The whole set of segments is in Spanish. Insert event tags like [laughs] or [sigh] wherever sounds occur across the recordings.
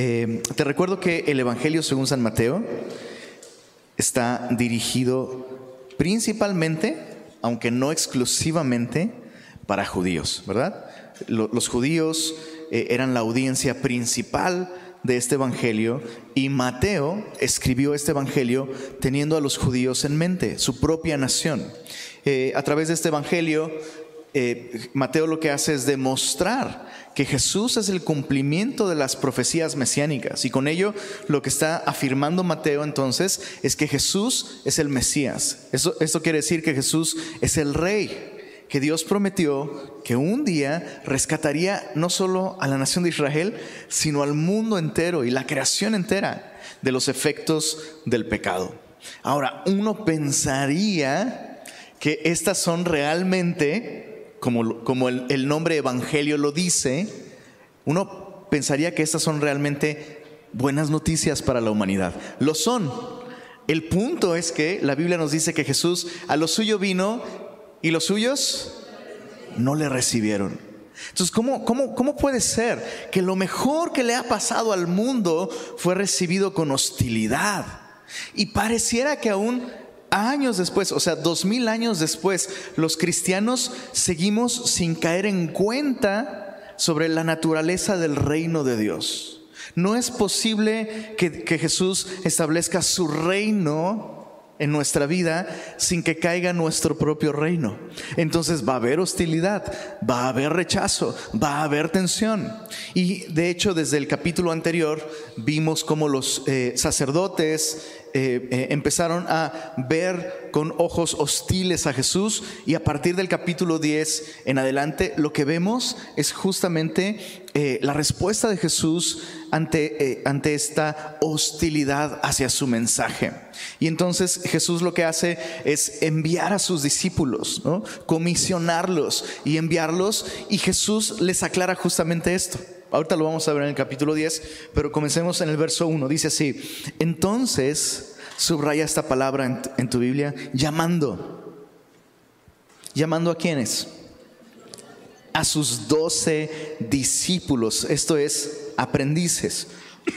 Eh, te recuerdo que el Evangelio según San Mateo está dirigido principalmente, aunque no exclusivamente, para judíos, ¿verdad? Los judíos eh, eran la audiencia principal de este Evangelio y Mateo escribió este Evangelio teniendo a los judíos en mente, su propia nación. Eh, a través de este Evangelio, eh, Mateo lo que hace es demostrar que Jesús es el cumplimiento de las profecías mesiánicas y con ello lo que está afirmando Mateo entonces es que Jesús es el Mesías. Eso, esto quiere decir que Jesús es el rey que Dios prometió que un día rescataría no solo a la nación de Israel, sino al mundo entero y la creación entera de los efectos del pecado. Ahora, uno pensaría que estas son realmente, como, como el, el nombre evangelio lo dice, uno pensaría que estas son realmente buenas noticias para la humanidad. Lo son. El punto es que la Biblia nos dice que Jesús a lo suyo vino y los suyos no le recibieron. Entonces, ¿cómo, cómo, puede ser que lo mejor que le ha pasado al mundo fue recibido con hostilidad? Y pareciera que aún años después, o sea, dos mil años después, los cristianos seguimos sin caer en cuenta sobre la naturaleza del reino de Dios. No es posible que, que Jesús establezca su reino en nuestra vida sin que caiga nuestro propio reino. Entonces va a haber hostilidad, va a haber rechazo, va a haber tensión. Y de hecho desde el capítulo anterior vimos cómo los eh, sacerdotes eh, eh, empezaron a ver con ojos hostiles a Jesús y a partir del capítulo 10 en adelante lo que vemos es justamente la respuesta de Jesús ante, ante esta hostilidad hacia su mensaje. Y entonces Jesús lo que hace es enviar a sus discípulos, comisionarlos y enviarlos. Y Jesús les aclara justamente esto. Ahorita lo vamos a ver en el capítulo 10, pero comencemos en el verso 1. Dice así, entonces, subraya esta palabra en tu, en tu Biblia, llamando. ¿Llamando a quiénes? A sus doce discípulos, esto es, aprendices.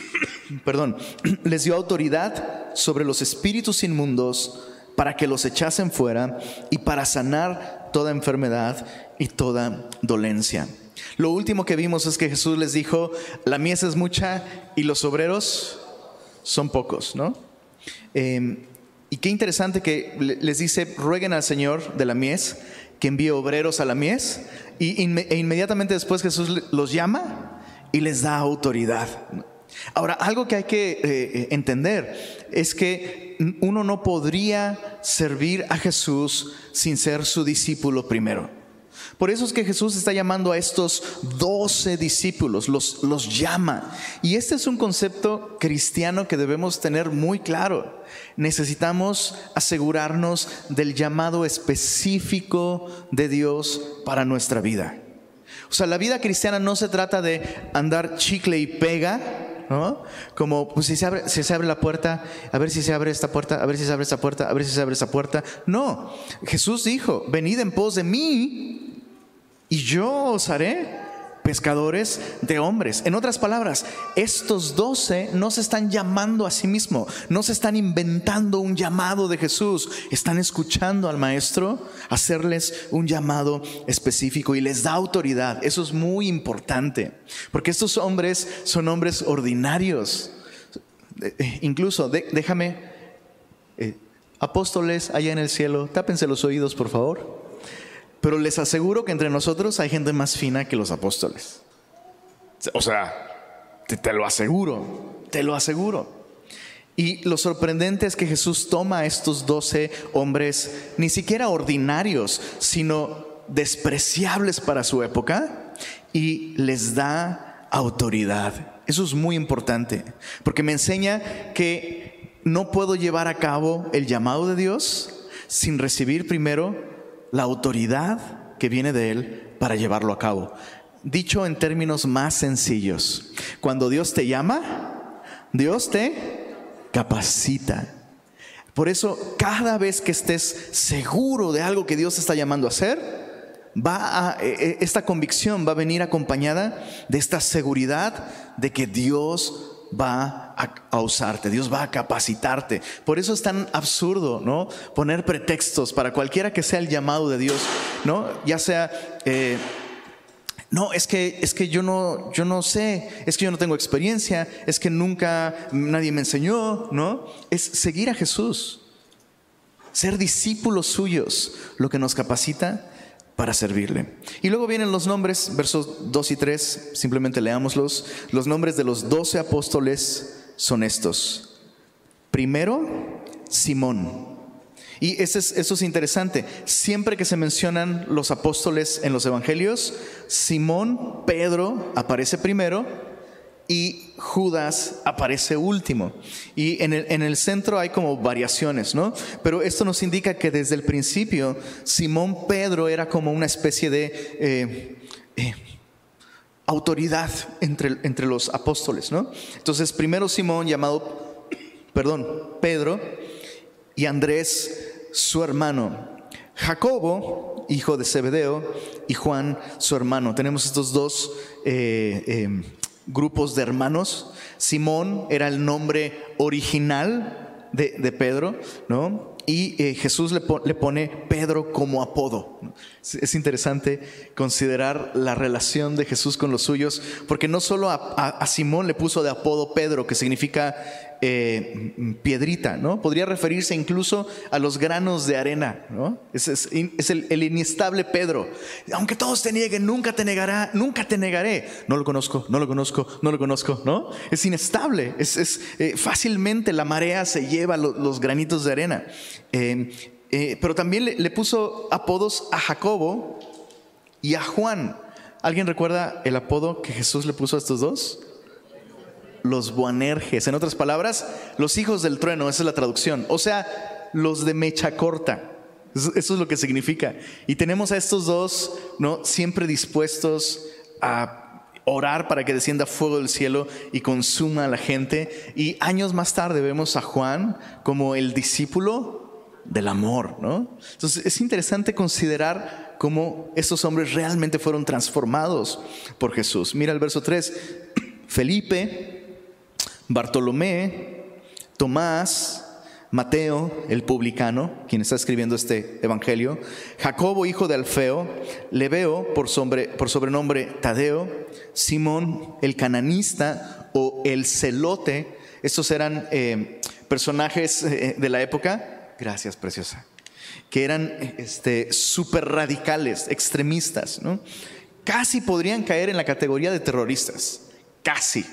[coughs] Perdón, [coughs] les dio autoridad sobre los espíritus inmundos para que los echasen fuera y para sanar toda enfermedad y toda dolencia. Lo último que vimos es que Jesús les dijo, la mies es mucha y los obreros son pocos, ¿no? Em, y qué interesante que les dice, rueguen al Señor de la mies que envíe obreros a la mies y e inmediatamente después Jesús los llama y les da autoridad. Ahora, algo que hay que eh, eh, entender es que uno no podría servir a Jesús sin ser su discípulo primero. Por eso es que Jesús está llamando a estos doce discípulos, los, los llama. Y este es un concepto cristiano que debemos tener muy claro. Necesitamos asegurarnos del llamado específico de Dios para nuestra vida. O sea, la vida cristiana no se trata de andar chicle y pega, como, pues si se, abre, si se abre la puerta, a ver si se abre esta puerta, a ver si se abre esta puerta, a ver si se abre esta puerta. No, Jesús dijo, venid en pos de mí y yo os haré pescadores de hombres. En otras palabras, estos doce no se están llamando a sí mismos, no se están inventando un llamado de Jesús, están escuchando al Maestro hacerles un llamado específico y les da autoridad. Eso es muy importante, porque estos hombres son hombres ordinarios. Eh, incluso, déjame, eh, apóstoles allá en el cielo, tápense los oídos, por favor. Pero les aseguro que entre nosotros hay gente más fina que los apóstoles. O sea, te, lo aseguro, te lo aseguro. Y lo sorprendente es que Jesús toma a estos doce hombres, ni siquiera ordinarios, sino despreciables para su época, y les da autoridad. Eso es muy importante, porque me enseña que no puedo llevar a cabo el llamado de Dios sin recibir primero la autoridad que viene de Él para llevarlo a cabo. Dicho en términos más sencillos, cuando Dios te llama, Dios te capacita. Por eso, cada vez que estés seguro de algo que Dios te está llamando a hacer, va a, e, e, esta convicción va a venir acompañada de esta seguridad de que Dios va a, usarte, Dios va a capacitarte. Por eso es tan absurdo, ¿no? Poner pretextos para cualquiera que sea el llamado de Dios, ¿no? Ya sea, eh, no, es que, es que yo no, yo no sé, es que yo no tengo experiencia, es que nunca nadie me enseñó, ¿no? Es seguir a Jesús, ser discípulos suyos, lo que nos capacita para servirle. Y luego vienen los nombres, versos 2 y 3, simplemente leámoslos. Los nombres de los doce apóstoles son estos. Primero, Simón. Y eso es, eso es interesante. Siempre que se mencionan los apóstoles en los evangelios, Simón, Pedro aparece primero y Judas aparece último. Y en el, centro hay como variaciones, ¿no? Pero esto nos indica que desde el principio Simón Pedro era como una especie de eh, eh, autoridad entre, entre los apóstoles, ¿no? Entonces, primero Simón llamado, perdón, Pedro y Andrés, su hermano. Jacobo, hijo de Zebedeo, y Juan, su hermano. Tenemos estos dos eh, grupos de hermanos. Simón era el nombre original de, Pedro, ¿no? Y eh, Jesús le, pone Pedro como apodo. Es, interesante considerar la relación de Jesús con los suyos, porque no solo a Simón le puso de apodo Pedro, que significa eh, piedrita, ¿no? Podría referirse incluso a los granos de arena, ¿no? Es, el, inestable Pedro. Aunque todos te nieguen, nunca te negará, nunca te negaré. No lo conozco, no lo conozco, no lo conozco, ¿no? Es inestable, es, eh, fácilmente la marea se lleva los granitos de arena. Eh, pero también le, le puso apodos a Jacobo y a Juan. ¿Alguien recuerda el apodo que Jesús le puso a estos dos? Los Boanerges. En otras palabras, los hijos del trueno, esa es la traducción. O sea, los de mecha corta. Eso, es lo que significa. Y tenemos a estos dos, ¿no? Siempre dispuestos a orar para que descienda fuego del cielo y consuma a la gente. Y años más tarde vemos a Juan como el discípulo del amor, ¿no? Entonces es interesante considerar cómo estos hombres realmente fueron transformados por Jesús. Mira el verso 3. [clears throat] Felipe, Bartolomé, Tomás, Mateo, el publicano, quien está escribiendo este evangelio, Jacobo, hijo de Alfeo, Leveo, por, por sobrenombre Tadeo, Simón, el cananista o el celote, estos eran eh, personajes eh, de la época, gracias preciosa, que eran este, súper radicales, extremistas, ¿no? casi podrían caer en la categoría de terroristas, casi.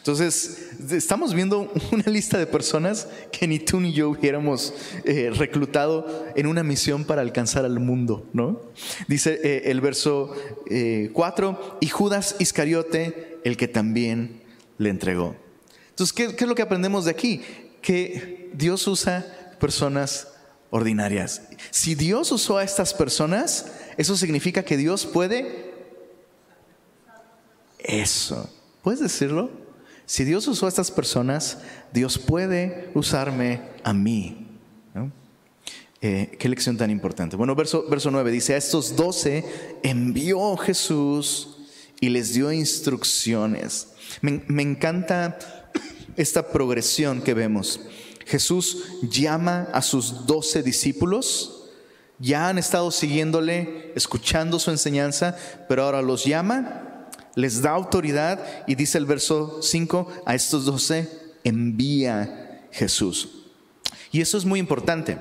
Entonces, estamos viendo [laughs] una lista de personas que ni tú ni yo hubiéramos eh, reclutado en una misión para alcanzar al mundo, ¿no? Dice eh, el verso 4, eh, y Judas Iscariote, el que también le entregó. Entonces, ¿qué, ¿qué es lo que aprendemos de aquí? Que Dios usa personas ordinarias. Si Dios usó a estas personas, eso significa que Dios puede... Eso. ¿Puedes decirlo? Si Dios usó a estas personas, Dios puede usarme a mí. Eh, qué lección tan importante. Bueno, verso, verso 9 dice, a estos doce envió Jesús y les dio instrucciones. Me, me encanta esta progresión que vemos. Jesús llama a sus doce discípulos, ya han estado siguiéndole, escuchando su enseñanza, pero ahora los llama les da autoridad y dice el verso 5, a estos doce envía Jesús. Y eso es muy importante.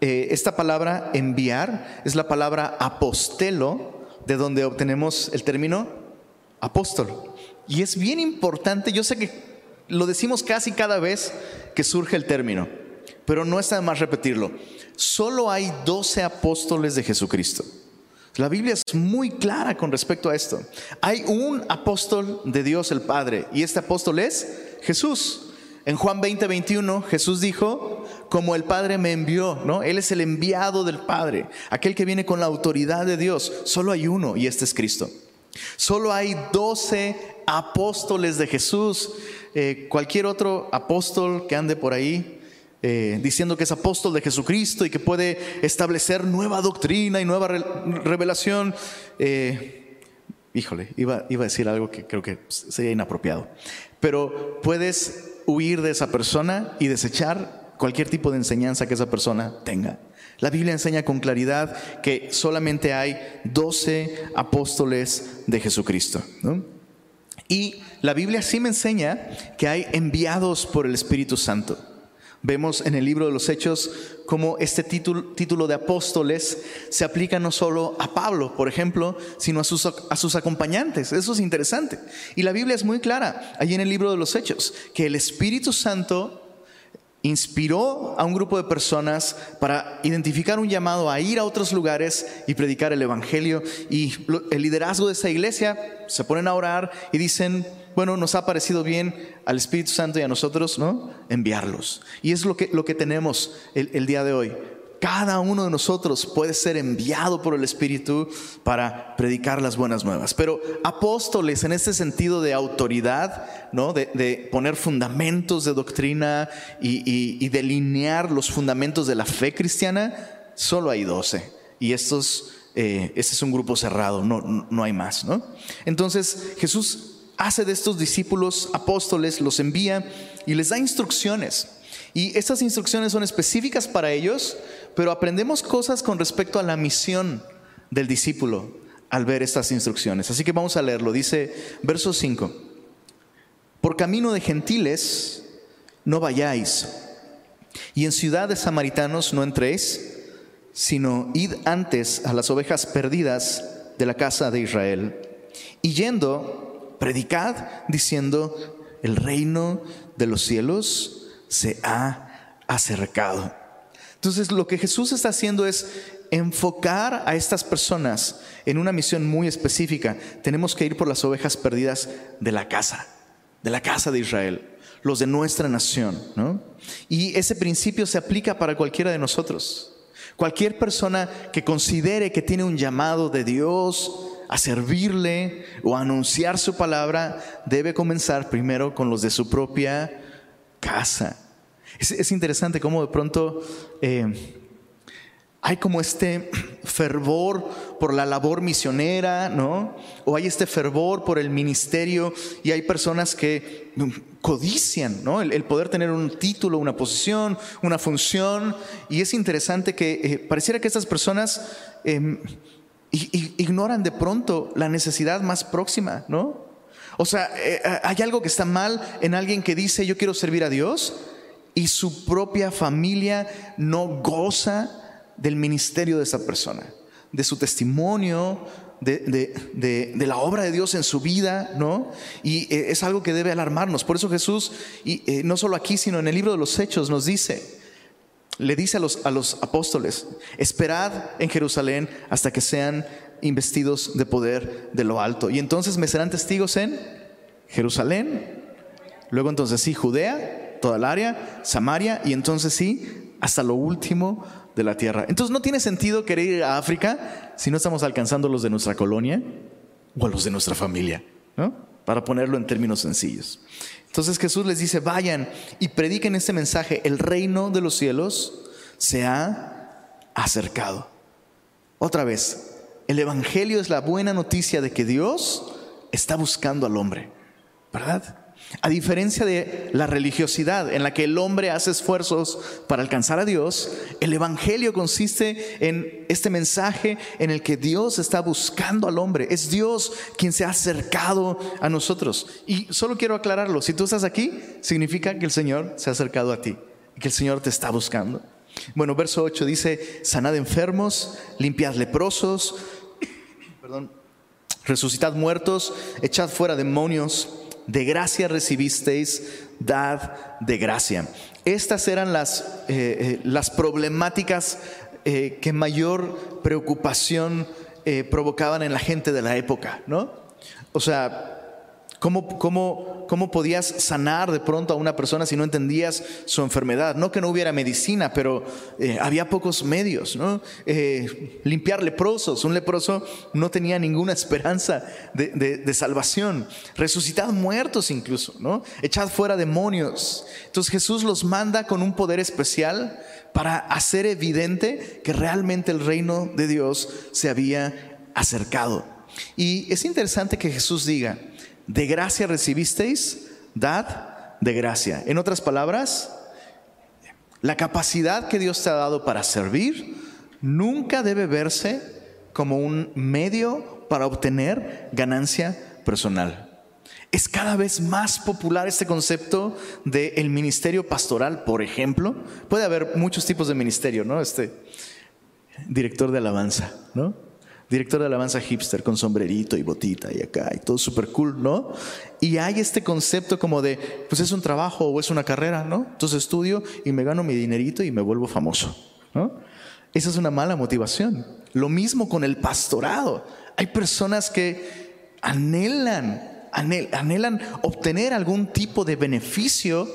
Eh, esta palabra enviar es la palabra apostelo, de donde obtenemos el término apóstol. Y es bien importante, yo sé que lo decimos casi cada vez que surge el término, pero no está de más repetirlo. Solo hay doce apóstoles de Jesucristo. La Biblia es muy clara con respecto a esto. Hay un apóstol de Dios el Padre y este apóstol es Jesús. En Juan 20, 21, Jesús dijo, como el Padre me envió, ¿no? Él es el enviado del Padre, aquel que viene con la autoridad de Dios. Solo hay uno y este es Cristo. Solo hay doce apóstoles de Jesús. Eh, cualquier otro apóstol que ande por ahí, eh, diciendo que es apóstol de Jesucristo y que puede establecer nueva doctrina y nueva revelación. Eh, híjole, iba, iba a decir algo que creo que sería inapropiado. Pero puedes huir de esa persona y desechar cualquier tipo de enseñanza que esa persona tenga. La Biblia enseña con claridad que solamente hay 12 apóstoles de Jesucristo. Y la Biblia sí me enseña que hay enviados por el Espíritu Santo. Vemos en el libro de los Hechos cómo este título, de apóstoles se aplica no solo a Pablo, por ejemplo, sino a sus, a sus acompañantes. Eso es interesante. Y la Biblia es muy clara, allí en el libro de los Hechos, que el Espíritu Santo inspiró a un grupo de personas para identificar un llamado a ir a otros lugares y predicar el Evangelio. Y el liderazgo de esa iglesia se ponen a orar y dicen, bueno, nos ha parecido bien al Espíritu Santo y a nosotros, ¿no? Enviarlos. Y es lo que, lo que tenemos el, el día de hoy. Cada uno de nosotros puede ser enviado por el Espíritu para predicar las buenas nuevas. Pero apóstoles en este sentido de autoridad, ¿no? de, poner fundamentos de doctrina y, delinear los fundamentos de la fe cristiana, solo hay doce. Y estos, eh, este es un grupo cerrado, no, no hay más. ¿no? Entonces Jesús hace de estos discípulos apóstoles, los envía y les da instrucciones. Y estas instrucciones son específicas para ellos, pero aprendemos cosas con respecto a la misión del discípulo al ver estas instrucciones. Así que vamos a leerlo. Dice verso 5. Por camino de gentiles no vayáis, y en ciudad de samaritanos no entréis, sino id antes a las ovejas perdidas de la casa de Israel. Y yendo, predicad diciendo, el reino de los cielos se ha acercado. Entonces lo que Jesús está haciendo es enfocar a estas personas en una misión muy específica. Tenemos que ir por las ovejas perdidas de la casa, de la casa de Israel, los de nuestra nación. Y ese principio se aplica para cualquiera de nosotros. Cualquier persona que considere que tiene un llamado de Dios a servirle o a anunciar su palabra, debe comenzar primero con los de su propia casa. Es, interesante cómo de pronto eh, hay como este [clears throat] fervor por la labor misionera, ¿no? O hay este fervor por el ministerio y hay personas que codician, ¿no? El, poder tener un título, una posición, una función. Y es interesante que eh, pareciera que estas personas em, ignoran de pronto la necesidad más próxima, ¿no? O sea, eh, hay algo que está mal en alguien que dice yo quiero servir a Dios y su propia familia no goza del ministerio de esa persona, de su testimonio, de, la obra de Dios en su vida, ¿no? Y eh, es algo que debe alarmarnos. Por eso Jesús, y eh, no solo aquí, sino en el libro de los Hechos, nos dice, le dice a los, a los apóstoles, esperad en Jerusalén hasta que sean investidos de poder de lo alto. Y entonces me serán testigos en Jerusalén, luego entonces sí, Judea, toda el área, Samaria y entonces sí, hasta lo último de la tierra. Entonces no tiene sentido querer ir a África si no estamos alcanzando los de nuestra colonia o a los de nuestra familia, ¿no? Para ponerlo en términos sencillos. Entonces Jesús les dice, vayan y prediquen este mensaje, el reino de los cielos se ha acercado. Otra vez, el Evangelio es la buena noticia de que Dios está buscando al hombre, ¿verdad? A diferencia de la religiosidad en la que el hombre hace esfuerzos para alcanzar a Dios, el Evangelio consiste en este mensaje en el que Dios está buscando al hombre. Es Dios quien se ha acercado a nosotros. Y solo quiero aclararlo, si tú estás aquí, significa que el Señor se ha acercado a ti, que el Señor te está buscando. Bueno, verso 8 dice, sanad enfermos, limpiad leprosos, [coughs] perdón, resucitad muertos, echad fuera demonios de gracia recibisteis, dad de gracia. Estas eran las, eh, eh, las problemáticas eh, que mayor preocupación provocaban en la gente de la época, ¿no? O sea, ¿cómo, cómo, cómo podías sanar de pronto a una persona si no entendías su enfermedad. No que no hubiera medicina, pero eh, había pocos medios. ¿no? Eh, limpiar leprosos. Un leproso no tenía ninguna esperanza de, salvación. Resucitar muertos incluso. ¿no? Echad fuera demonios. Entonces Jesús los manda con un poder especial para hacer evidente que realmente el reino de Dios se había acercado. Y es interesante que Jesús diga, de gracia recibisteis, dad de gracia. En otras palabras, la capacidad que Dios te ha dado para servir nunca debe verse como un medio para obtener ganancia personal. Es cada vez más popular este concepto del ministerio pastoral, por ejemplo. Puede haber muchos tipos de ministerio, ¿no? Este director de alabanza, ¿no? Director de alabanza hipster con sombrerito y botita y acá y todo súper cool, ¿no? Y hay este concepto como de, pues es un trabajo o es una carrera, ¿no? Entonces estudio y me gano mi dinerito y me vuelvo famoso, ¿no? Esa es una mala motivación. Lo mismo con el pastorado. Hay personas que anhelan, anhelan obtener algún tipo de beneficio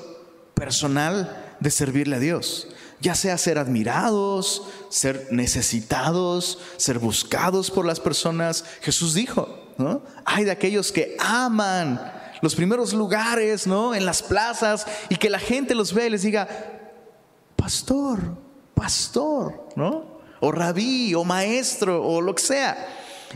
personal de servirle a Dios ya sea ser admirados, ser necesitados, ser buscados por las personas. Jesús dijo, ¿no? Hay de aquellos que aman los primeros lugares, ¿no? En las plazas y que la gente los ve y les diga, pastor, pastor, ¿no? O rabí, o maestro, o lo que sea.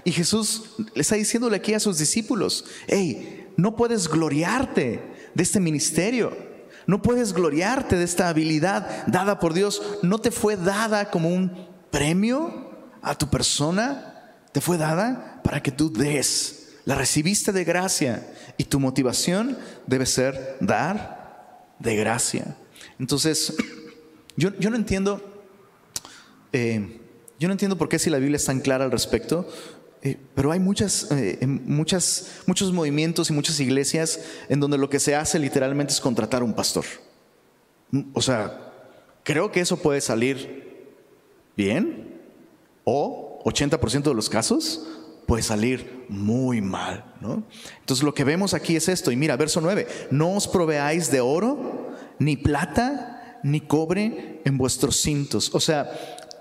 Y Jesús le está diciéndole aquí a sus discípulos, hey, no puedes gloriarte de este ministerio no puedes gloriarte de esta habilidad dada por Dios. No te fue dada como un premio a tu persona. Te fue dada para que tú des. La recibiste de gracia y tu motivación debe ser dar de gracia. Entonces, [clears throat] yo, no entiendo, eh, yo no entiendo por qué si la Biblia es tan clara al respecto, eh, pero hay muchas, eh, muchas, muchos movimientos y muchas iglesias en donde lo que se hace literalmente es contratar un pastor. Mm, o sea, creo que eso puede salir bien o 80% de los casos puede salir muy mal. ¿no? Entonces lo que vemos aquí es esto. Y mira, verso 9, no os proveáis de oro, ni plata, ni cobre en vuestros cintos. O sea,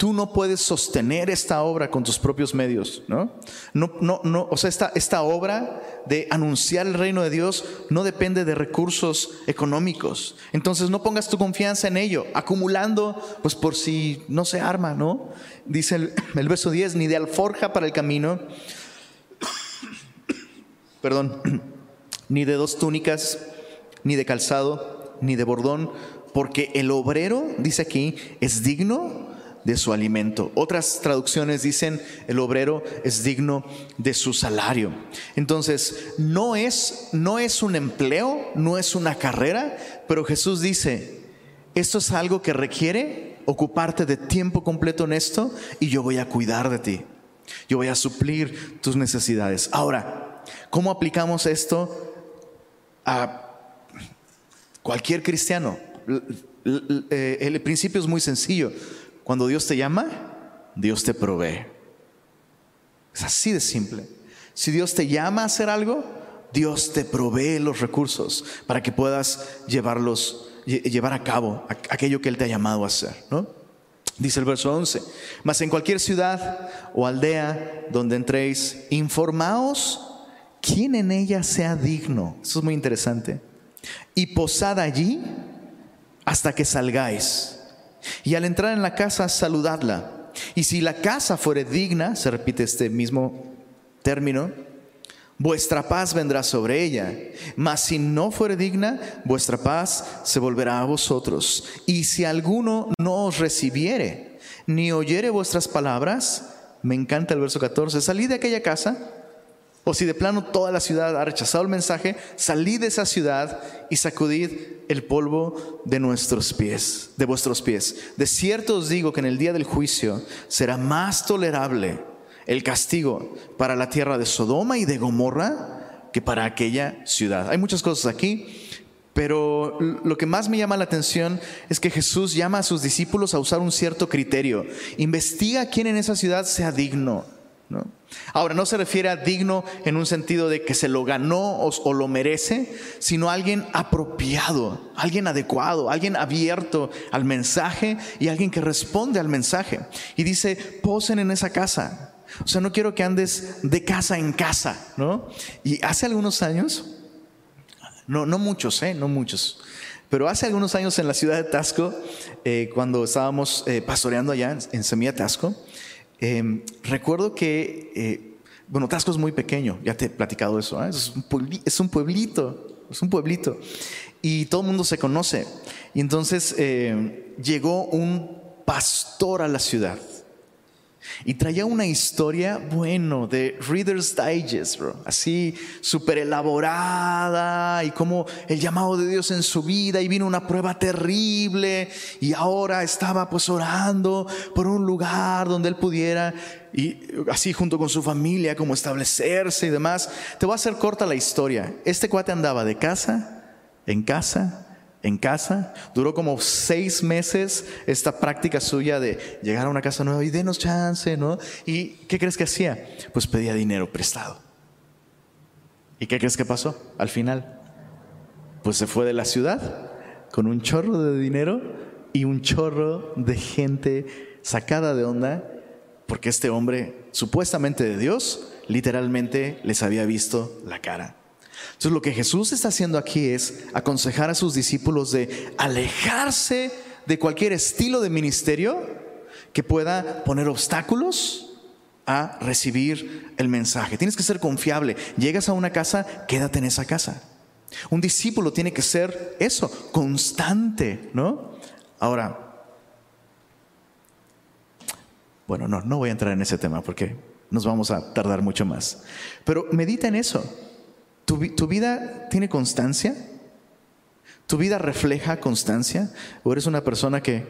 tú no puedes sostener esta obra con tus propios medios, ¿no? No, no, no, o sea, esta, esta obra de anunciar el reino de Dios no depende de recursos económicos. Entonces no pongas tu confianza en ello, acumulando, pues por si no se arma, ¿no? Dice el, [clears throat] el verso 10, ni de alforja para el camino, [clears throat] perdón, [clears throat] ni de dos túnicas, ni de calzado, ni de bordón, porque el obrero, dice aquí, es digno de su alimento. Otras traducciones dicen el obrero es digno de su salario. Entonces, no es no es un empleo, no es una carrera, pero Jesús dice, esto es algo que requiere ocuparte de tiempo completo en esto y yo voy a cuidar de ti. Yo voy a suplir tus necesidades. Ahora, ¿cómo aplicamos esto a cualquier cristiano? El principio es muy sencillo. Cuando Dios te llama, Dios te provee. Es así de simple. Si Dios te llama a hacer algo, Dios te provee los recursos para que puedas llevarlos, llevar a cabo aquello que Él te ha llamado a hacer. ¿no? Dice el verso 11, mas en cualquier ciudad o aldea donde entréis, informaos quién en ella sea digno. Eso es muy interesante. Y posad allí hasta que salgáis. Y al entrar en la casa, saludadla. Y si la casa fuere digna, se repite este mismo término, vuestra paz vendrá sobre ella. Mas si no fuere digna, vuestra paz se volverá a vosotros. Y si alguno no os recibiere, ni oyere vuestras palabras, me encanta el verso 14, salid de aquella casa o si de plano toda la ciudad ha rechazado el mensaje, salid de esa ciudad y sacudid el polvo de nuestros pies, de vuestros pies. De cierto os digo que en el día del juicio será más tolerable el castigo para la tierra de Sodoma y de Gomorra que para aquella ciudad. Hay muchas cosas aquí, pero lo que más me llama la atención es que Jesús llama a sus discípulos a usar un cierto criterio. Investiga quién en esa ciudad sea digno. ¿No? Ahora, no se refiere a digno en un sentido de que se lo ganó o, lo merece, sino alguien apropiado, alguien adecuado, alguien abierto al mensaje y alguien que responde al mensaje. Y dice, posen en esa casa. O sea, no quiero que andes de casa en casa, ¿no? Y hace algunos años, no, no muchos, ¿eh? No muchos. Pero hace algunos años en la ciudad de Tasco, eh, cuando estábamos eh, pastoreando allá en Semilla Tasco, Em, recuerdo que, eh, bueno, Tasco es muy pequeño, ya te he platicado eso, ¿eh? es, un es, un pueblito, es un pueblito, y todo el mundo se conoce. Y entonces eh, llegó un pastor a la ciudad y traía una historia, bueno, de Reader's Digest, bro. Así, súper elaborada y como el llamado de Dios en su vida y vino una prueba terrible y ahora estaba pues orando por un lugar donde él pudiera y así junto con su familia como establecerse y demás. Te voy a hacer corta la historia. Este cuate andaba de casa en casa en casa. Duró como seis meses esta práctica suya de llegar a una casa nueva y denos chance, ¿no? ¿Y qué crees que hacía? Pues pedía dinero prestado. ¿Y qué crees que pasó al final? Pues se fue de la ciudad con un chorro de dinero y un chorro de gente sacada de onda porque este hombre, supuestamente de Dios, literalmente les había visto la cara. Entonces lo que Jesús está haciendo aquí es aconsejar a sus discípulos de alejarse de cualquier estilo de ministerio que pueda poner obstáculos a recibir el mensaje. Tienes que ser confiable. Llegas a una casa, quédate en esa casa. Un discípulo tiene que ser eso, constante, ¿no? Ahora, bueno, no, no voy a entrar en ese tema porque nos vamos a tardar mucho más. Pero medita en eso. ¿Tu, vida tiene constancia? ¿Tu vida refleja constancia? ¿O eres una persona que,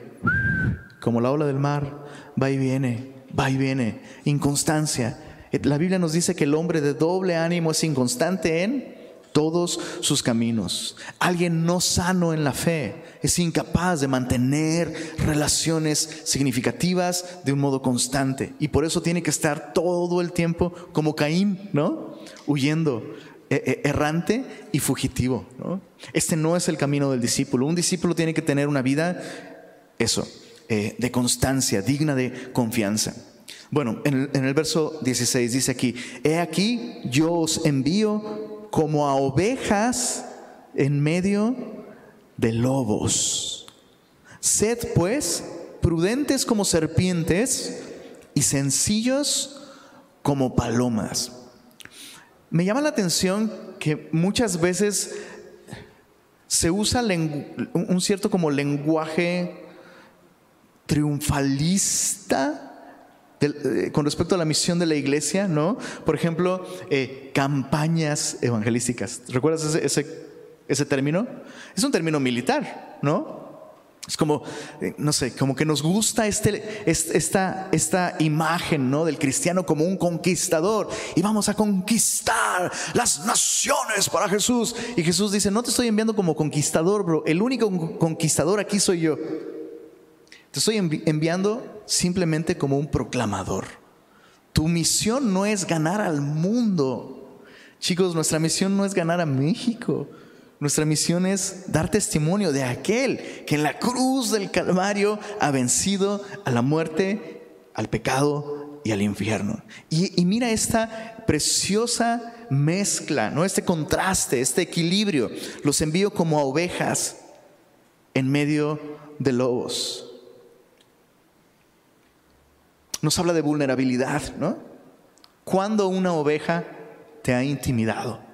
como la ola del mar, va y viene, va y viene, inconstancia? La Biblia nos dice que el hombre de doble ánimo es inconstante en todos sus caminos. Alguien no sano en la fe es incapaz de mantener relaciones significativas de un modo constante. Y por eso tiene que estar todo el tiempo como Caín, ¿no? Huyendo errante y fugitivo. Este no es el camino del discípulo. Un discípulo tiene que tener una vida, eso, eh, de constancia, digna de confianza. Bueno, en el, verso 16 dice aquí, he aquí, yo os envío como a ovejas en medio de lobos. Sed pues prudentes como serpientes y sencillos como palomas. Me llama la atención que muchas veces se usa un cierto como lenguaje triunfalista eh, con respecto a la misión de la iglesia, ¿no? Por ejemplo, eh, campañas evangelísticas. ¿Recuerdas ese, ese, ese término? Es un término militar, ¿no? Es como, eh, no sé, como que nos gusta este, esta, esta imagen ¿no? del cristiano como un conquistador y vamos a conquistar las naciones para Jesús. Y Jesús dice, no te estoy enviando como conquistador, bro, el único conquistador aquí soy yo. Te estoy enviando simplemente como un proclamador. Tu misión no es ganar al mundo. Chicos, nuestra misión no es ganar a México. Nuestra misión es dar testimonio de aquel que en la cruz del Calvario ha vencido a la muerte, al pecado y al infierno. Y, mira esta preciosa mezcla, ¿no? este contraste, este equilibrio. Los envío como a ovejas en medio de lobos. Nos habla de vulnerabilidad, ¿no? Cuando una oveja te ha intimidado?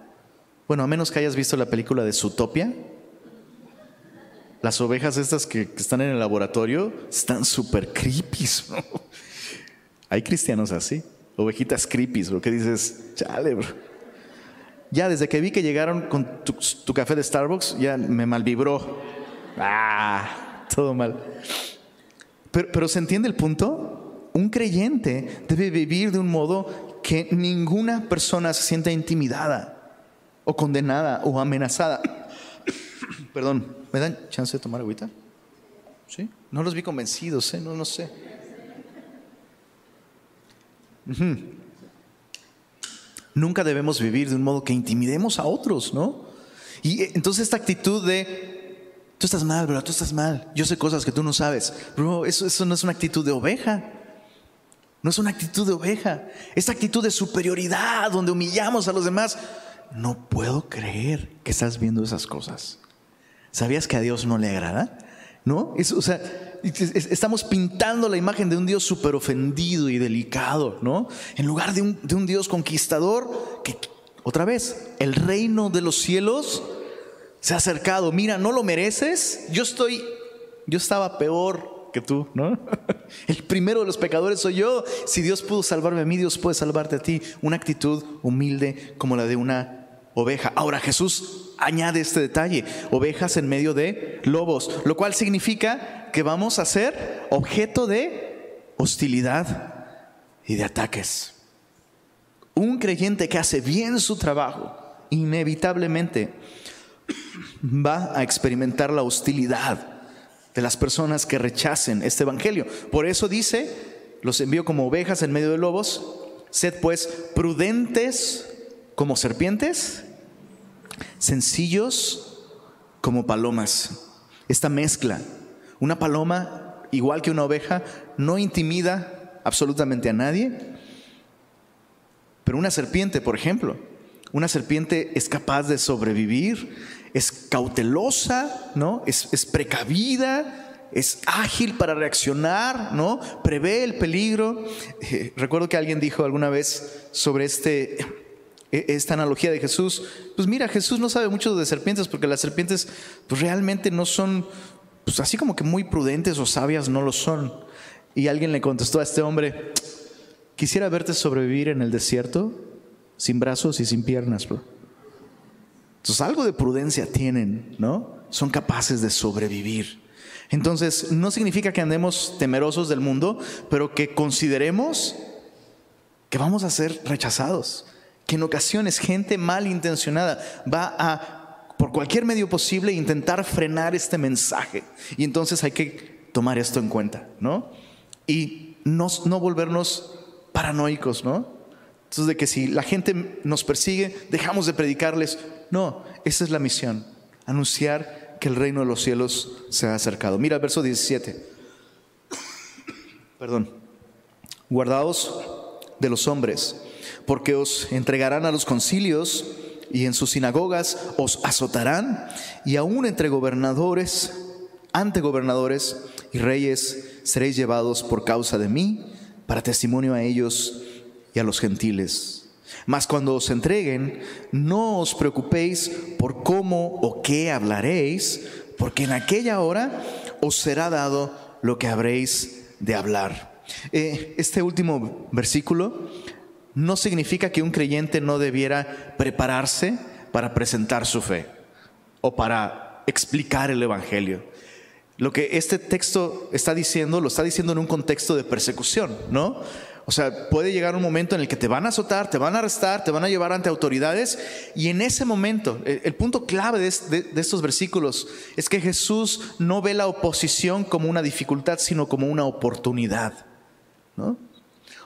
Bueno, a menos que hayas visto la película de Zootopia. Las ovejas estas que, están en el laboratorio están súper creepy. Hay cristianos así, ovejitas creepy, lo que dices, chale, bro. Ya desde que vi que llegaron con tu, café de Starbucks, ya me malvibró. Ah, todo mal. Pero, pero ¿se entiende el punto? Un creyente debe vivir de un modo que ninguna persona se sienta intimidada o condenada o amenazada. [coughs] Perdón, ¿me dan chance de tomar agüita? ¿Sí? No los vi convencidos, ¿eh? No, no sé. nunca debemos vivir de un modo que intimidemos a otros, ¿no? Y eh, entonces esta actitud de, tú estás mal, bro, tú estás mal, yo sé cosas que tú no sabes, bro, eso, eso no es una actitud de oveja. No es una actitud de oveja. Esta actitud de superioridad donde humillamos a los demás. No puedo creer que estás viendo esas cosas. ¿Sabías que a Dios no le agrada? ¿No? o sea, estamos pintando la imagen de un Dios súper ofendido y delicado, ¿no? En lugar de un, de un Dios conquistador que, otra vez, el reino de los cielos se ha acercado. Mira, no lo mereces. Yo estoy, yo estaba peor que tú, ¿no? [laughs] El primero de los pecadores soy yo. Si Dios pudo salvarme a mí, Dios puede salvarte a ti. Una actitud humilde como la de una oveja. Ahora Jesús añade este detalle, ovejas en medio de lobos, lo cual significa que vamos a ser objeto de hostilidad y de ataques. Un creyente que hace bien su trabajo, inevitablemente [clears throat] va a experimentar la hostilidad de las personas que rechacen este evangelio. Por eso dice, los envío como ovejas en medio de lobos, sed pues prudentes como serpientes sencillos como palomas. Esta mezcla, una paloma igual que una oveja, no intimida absolutamente a nadie, pero una serpiente, por ejemplo, una serpiente es capaz de sobrevivir, es cautelosa, ¿no? Es, precavida, es ágil para reaccionar, ¿no? Prevé el peligro. Eh, recuerdo que alguien dijo alguna vez sobre este e, esta analogía de Jesús, pues mira, Jesús no sabe mucho de serpientes porque las serpientes pues realmente no son, pues así como que muy prudentes o sabias no lo son. Y alguien le contestó a este hombre, quisiera verte sobrevivir en el desierto sin brazos y sin piernas, bro. Entonces algo de prudencia tienen, ¿no? Son capaces de sobrevivir. Entonces no significa que andemos temerosos del mundo, pero que consideremos que vamos a ser rechazados que en ocasiones gente malintencionada va a, por cualquier medio posible, intentar frenar este mensaje. Y entonces hay que tomar esto en cuenta, ¿no? Y no, no volvernos paranoicos, ¿no? Entonces, de que si la gente nos persigue, dejamos de predicarles. No, esa es la misión, anunciar que el reino de los cielos se ha acercado. Mira el verso 17. [coughs] Perdón. Guardaos de los hombres porque os entregarán a los concilios y en sus sinagogas os azotarán y aún entre gobernadores, ante gobernadores y reyes seréis llevados por causa de mí para testimonio a ellos y a los gentiles. Mas cuando os entreguen, no os preocupéis por cómo o qué hablaréis, porque en aquella hora os será dado lo que habréis de hablar. Eh, este último versículo no significa que un creyente no debiera prepararse para presentar su fe o para explicar el Evangelio. Lo que este texto está diciendo, lo está diciendo en un contexto de persecución, ¿no? O sea, puede llegar un momento en el que te van a azotar, te van a arrestar, te van a llevar ante autoridades y en ese momento, el, punto clave de, de estos versículos es que Jesús no ve la oposición como una dificultad, sino como una oportunidad, ¿no?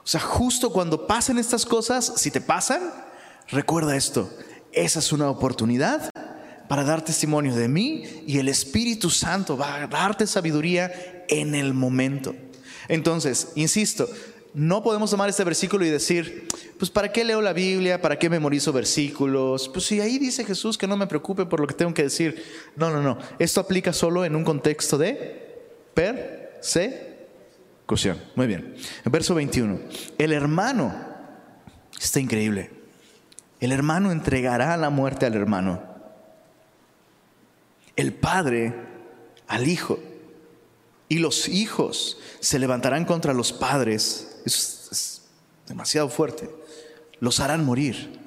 O sea, justo cuando pasen estas cosas, si te pasan, recuerda esto. Esa es una oportunidad para dar testimonio de mí y el Espíritu Santo va a darte sabiduría en el momento. Entonces, insisto, no podemos tomar este versículo y decir, pues ¿para qué leo la Biblia? ¿Para qué memorizo versículos? Pues si ahí dice Jesús que no me preocupe por lo que tengo que decir. No, no, no. Esto aplica solo en un contexto de persecución muy bien. verso 21. El hermano, está increíble. El hermano entregará la muerte al hermano. El padre al hijo. Y los hijos se levantarán contra los padres. Es, es demasiado fuerte. Los harán morir.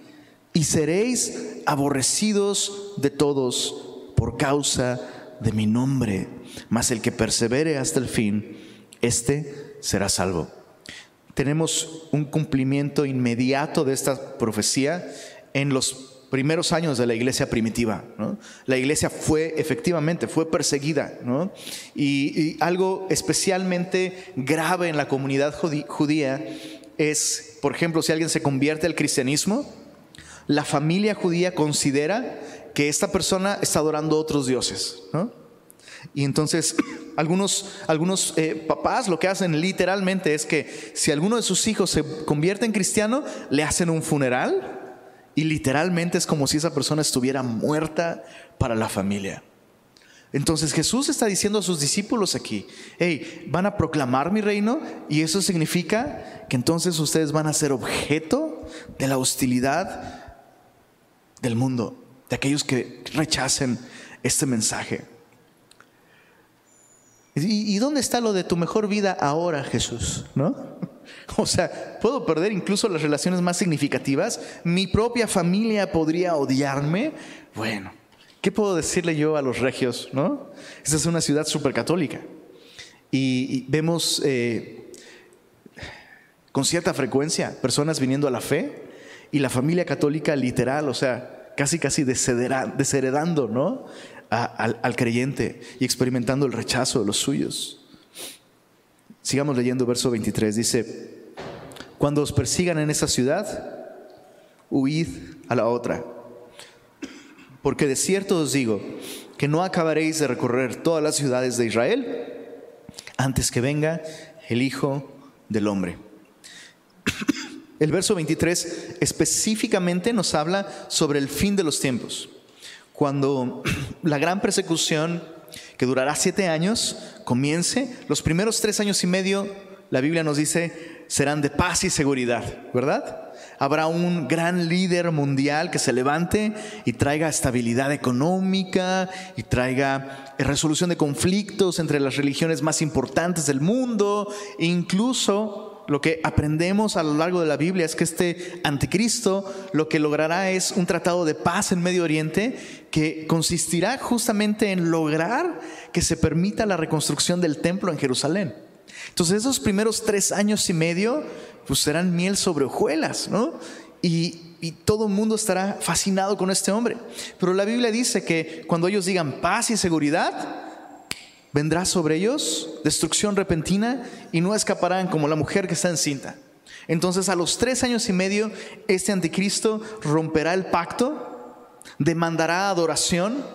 Y seréis aborrecidos de todos por causa de mi nombre. Mas el que persevere hasta el fin, este será salvo. Tenemos un cumplimiento inmediato de esta profecía en los primeros años de la iglesia primitiva. La iglesia fue, efectivamente, fue perseguida. Y, algo especialmente grave en la comunidad judía es, por ejemplo, si alguien se convierte al cristianismo, la familia judía considera que esta persona está adorando a otros dioses. Y entonces algunos, algunos eh, papás lo que hacen literalmente es que si alguno de sus hijos se convierte en cristiano, le hacen un funeral y literalmente es como si esa persona estuviera muerta para la familia. Entonces Jesús está diciendo a sus discípulos aquí, hey, van a proclamar mi reino y eso significa que entonces ustedes van a ser objeto de la hostilidad del mundo, de aquellos que rechacen este mensaje. ¿Y, dónde está lo de tu mejor vida ahora, Jesús? ¿No? [laughs] O sea, puedo perder incluso las relaciones más significativas. Mi propia familia podría odiarme. Bueno, ¿qué puedo decirle yo a los regios? ¿No? Esta es una ciudad súper católica. Y, vemos eh, con cierta frecuencia personas viniendo a la fe y la familia católica literal, o sea, casi casi desheredando, ¿no? al, creyente y experimentando el rechazo de los suyos. Sigamos leyendo verso 23. Dice, cuando os persigan en esa ciudad, huid a la otra. Porque de cierto os digo que no acabaréis de recorrer todas las ciudades de Israel antes que venga el Hijo del Hombre. El verso 23 específicamente nos habla sobre el fin de los tiempos cuando la gran persecución, que durará siete años, comience, los primeros tres años y medio, la Biblia nos dice, serán de paz y seguridad, ¿verdad? Habrá un gran líder mundial que se levante y traiga estabilidad económica y traiga resolución de conflictos entre las religiones más importantes del mundo, e incluso lo que aprendemos a lo largo de la Biblia es que este anticristo lo que logrará es un tratado de paz en Medio Oriente que consistirá justamente en lograr que se permita la reconstrucción del templo en Jerusalén. Entonces esos primeros tres años y medio pues serán miel sobre hojuelas, ¿no? Y, y todo el mundo estará fascinado con este hombre. Pero la Biblia dice que cuando ellos digan paz y seguridad, vendrá sobre ellos destrucción repentina y no escaparán como la mujer que está encinta. Entonces a los tres años y medio, este anticristo romperá el pacto, demandará adoración,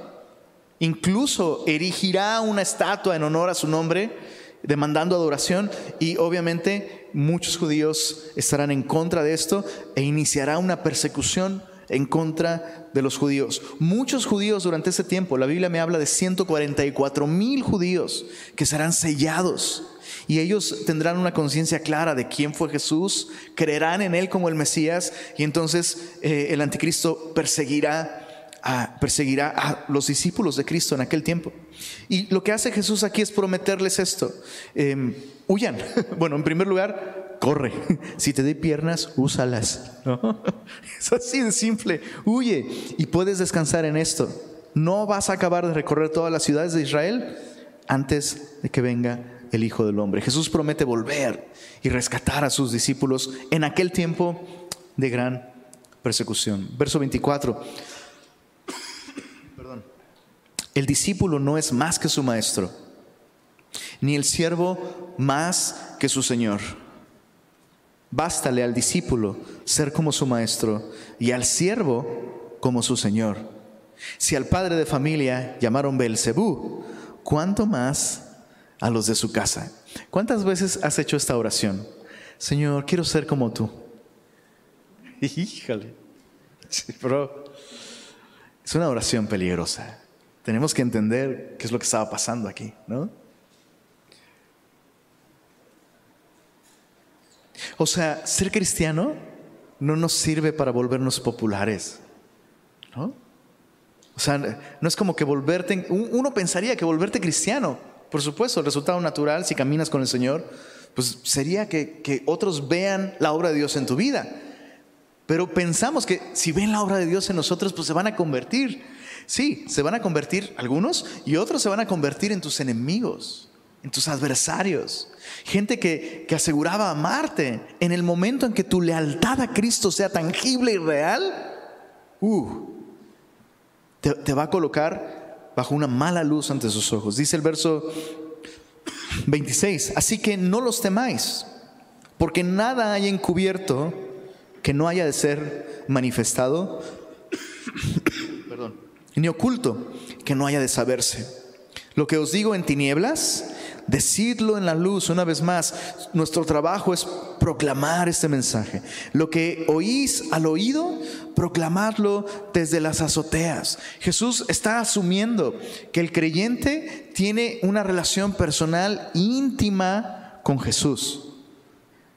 incluso erigirá una estatua en honor a su nombre, demandando adoración y obviamente muchos judíos estarán en contra de esto e iniciará una persecución en contra de los judíos. Muchos judíos durante ese tiempo, la Biblia me habla de 144 mil judíos que serán sellados. Y ellos tendrán una conciencia clara de quién fue Jesús, creerán en Él como el Mesías y entonces eh, el anticristo perseguirá a, perseguirá a los discípulos de Cristo en aquel tiempo. Y lo que hace Jesús aquí es prometerles esto. Em, huyan. [laughs] Bueno, en primer lugar, corre. [laughs] Si te doy piernas, úsalas. [laughs] Es así de simple. Huye y puedes descansar en esto. No vas a acabar de recorrer todas las ciudades de Israel antes de que venga el Hijo del Hombre. Jesús promete volver y rescatar a sus discípulos en aquel tiempo de gran persecución. Verso 24. Perdón. El discípulo no es más que su maestro, ni el siervo más que su Señor. Bástale al discípulo ser como su maestro y al siervo como su señor. Si al padre de familia llamaron Belcebú, ¿cuánto más a los de su casa? ¿Cuántas veces has hecho esta oración? Señor, quiero ser como tú. [laughs] Híjole. es una oración peligrosa. Tenemos que entender qué es lo que estaba pasando aquí, ¿no? O sea, ser cristiano no nos sirve para volvernos populares. ¿no? O sea, no es como que volverte, uno pensaría que volverte cristiano, por supuesto, el resultado natural si caminas con el Señor, pues sería que, que otros vean la obra de Dios en tu vida. Pero pensamos que si ven la obra de Dios en nosotros, pues se van a convertir. Sí, se van a convertir algunos y otros se van a convertir en tus enemigos, en tus adversarios. Gente que, aseguraba amarte en el momento en que tu lealtad a Cristo sea tangible y real, uh, te, te va a colocar bajo una mala luz ante sus ojos. Dice el verso 26, así que no los temáis, porque nada hay encubierto que no haya de ser manifestado, [coughs] perdón, ni oculto que no haya de saberse. Lo que os digo en tinieblas, decidlo en la luz. Una vez más, nuestro trabajo es proclamar este mensaje. Lo que oís al oído, proclamarlo desde las azoteas. Jesús está asumiendo que el creyente tiene una relación personal íntima con Jesús.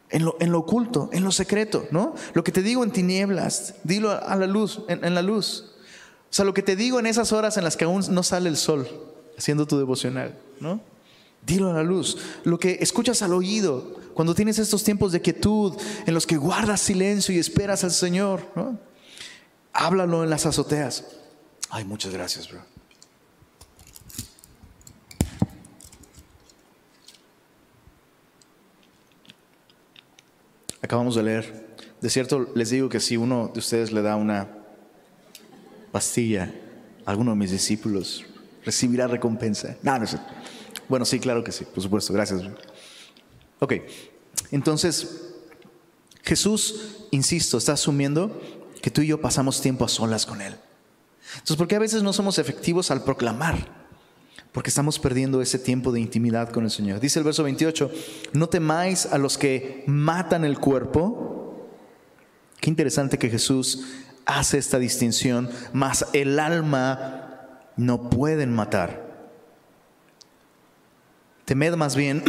En lo, en lo, oculto, en lo secreto, ¿no? Lo que te digo en tinieblas, dilo a la luz, en, en la luz. O sea, lo que te digo en esas horas en las que aún no sale el sol, haciendo tu devocional, ¿no? Dilo a la luz. Lo que escuchas al oído, cuando tienes estos tiempos de quietud en los que guardas silencio y esperas al Señor. Háblalo en las azoteas. Ay, muchas gracias, bro. Acabamos de leer. De cierto, les digo que si uno de ustedes le da una pastilla a alguno de mis discípulos, recibirá recompensa. No, no sé. Bueno, sí, claro que sí, por supuesto. Gracias. Ok, entonces Jesús, insisto, está asumiendo que tú y yo pasamos tiempo a solas con Él. Entonces, ¿por qué a veces no somos efectivos al proclamar? Porque estamos perdiendo ese tiempo de intimidad con el Señor. Dice el verso 28, no temáis a los que matan el cuerpo. Qué interesante que Jesús hace esta distinción, mas el alma no pueden matar. Temed más bien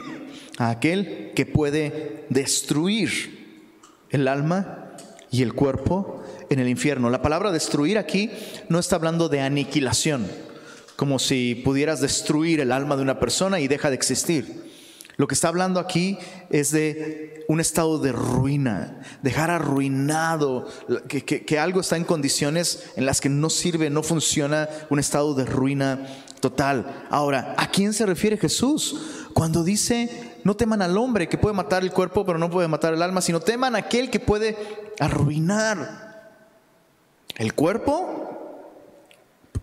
a aquel que puede destruir el alma y el cuerpo en el infierno. La palabra destruir aquí no está hablando de aniquilación como si pudieras destruir el alma de una persona y deja de existir. Lo que está hablando aquí es de un estado de ruina, dejar arruinado, que, que, algo está en condiciones en las que no sirve, no funciona, un estado de ruina total. Ahora, ¿a quién se refiere Jesús? Cuando dice, no teman al hombre que puede matar el cuerpo, pero no puede matar el alma, sino teman a aquel que puede arruinar el cuerpo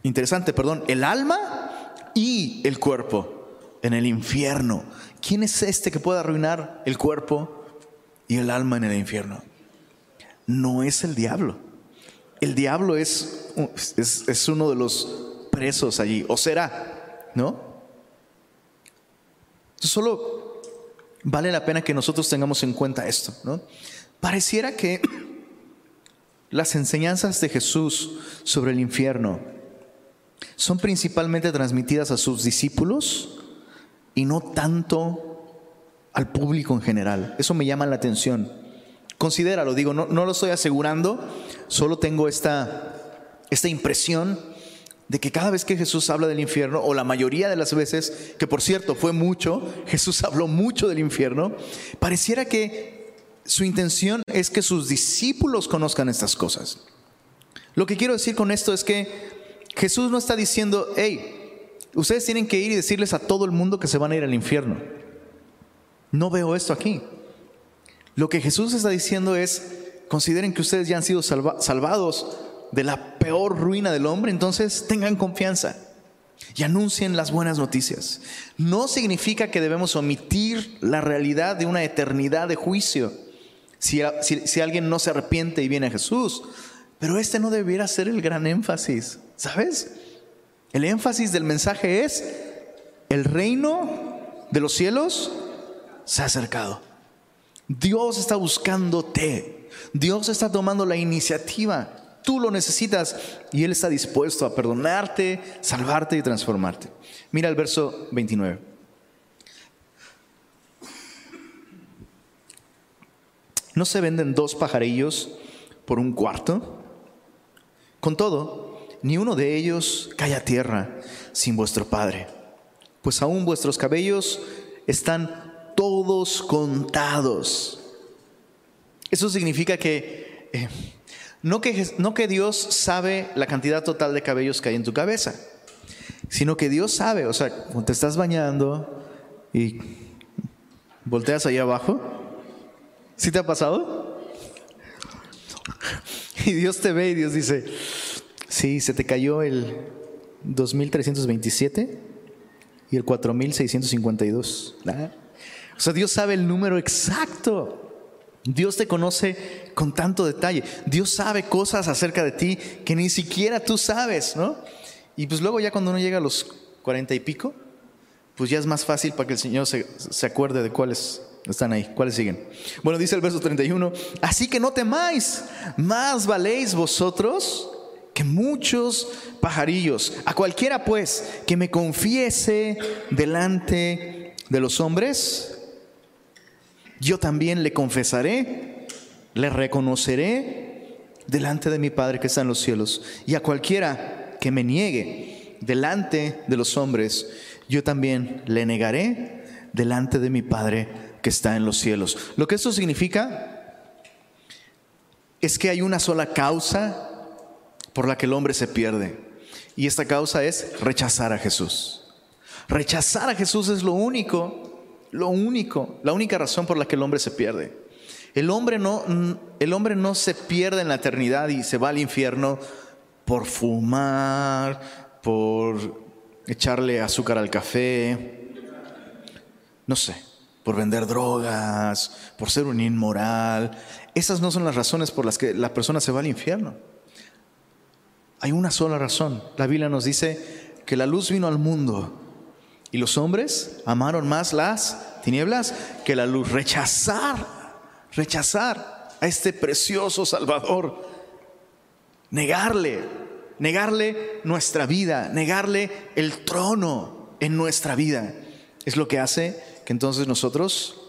interesante, perdón, el alma y el cuerpo en el infierno. ¿Quién es este que puede arruinar el cuerpo y el alma en el infierno? No es el diablo. El diablo es, es, uno de los presos allí, o será, ¿no? solo vale la pena que nosotros tengamos en cuenta esto, ¿no? Pareciera que [clears throat] las enseñanzas de Jesús sobre el infierno son principalmente transmitidas a sus discípulos y no tanto al público en general. Eso me llama la atención. Considéralo, digo, no, no lo estoy asegurando, solo tengo esta, esta impresión de que cada vez que Jesús habla del infierno, o la mayoría de las veces, que por cierto fue mucho, [laughs] Jesús habló mucho del infierno, pareciera que su intención es que sus discípulos conozcan estas cosas. Lo que quiero decir con esto es que Jesús no está diciendo, hey, ustedes tienen que ir y decirles a todo el mundo que se van a ir al infierno. No veo esto aquí. Lo que Jesús está diciendo es, consideren que ustedes ya han sido salvados de la peor ruina del hombre, entonces tengan confianza y anuncien las buenas noticias. No significa que debemos omitir la realidad de una eternidad de juicio si, si alguien no se arrepiente y viene a Jesús, pero este no debiera ser el gran énfasis. ¿Sabes? El énfasis del mensaje es, el reino de los cielos se ha acercado. Dios está buscándote. Dios está tomando la iniciativa. Tú lo necesitas y Él está dispuesto a perdonarte, salvarte y transformarte. Mira el verso 29. ¿No se venden dos pajarillos por un cuarto? Con todo, ni uno de ellos cae a tierra sin vuestro Padre, pues aún vuestros cabellos están todos contados. Eso significa que, eh, no que no que Dios sabe la cantidad total de cabellos que hay en tu cabeza, sino que Dios sabe, o sea, cuando te estás bañando y volteas allá abajo, ¿sí te ha pasado? [laughs] Y Dios te ve y Dios dice, Sí, se te cayó el 2327 y el 4652. O sea, Dios sabe el número exacto Dios te conoce con tanto detalle. Dios sabe cosas acerca de ti que ni siquiera tú sabes, ¿no? Y pues luego ya cuando uno llega a los cuarenta y pico, pues ya es más fácil para que el Señor se, se acuerde de cuáles están ahí. ¿Cuáles siguen? Bueno, dice el verso 31, así que no temáis, más valéis vosotros que muchos pajarillos. A cualquiera pues que me confiese delante de los hombres, yo también le confesaré, le reconoceré delante de mi Padre que está en los cielos. Y a cualquiera que me niegue delante de los hombres, yo también le negaré delante de mi Padre que está en los cielos. Lo que esto significa es que hay una sola causa por la que el hombre se pierde. Y esta causa es rechazar a Jesús. Rechazar a Jesús es lo único, lo único, la única razón por la que el hombre se pierde. El hombre no, el hombre no se pierde en la eternidad y se va al infierno por fumar, por echarle azúcar al café, no sé, por vender drogas, por ser un inmoral. Esas no son las razones por las que la persona se va al infierno. Hay una sola razón. La Biblia nos dice que la luz vino al mundo y los hombres amaron más las tinieblas que la luz. Rechazar, rechazar a este precioso Salvador. Negarle, negarle nuestra vida, negarle el trono en nuestra vida. Es lo que hace que entonces nosotros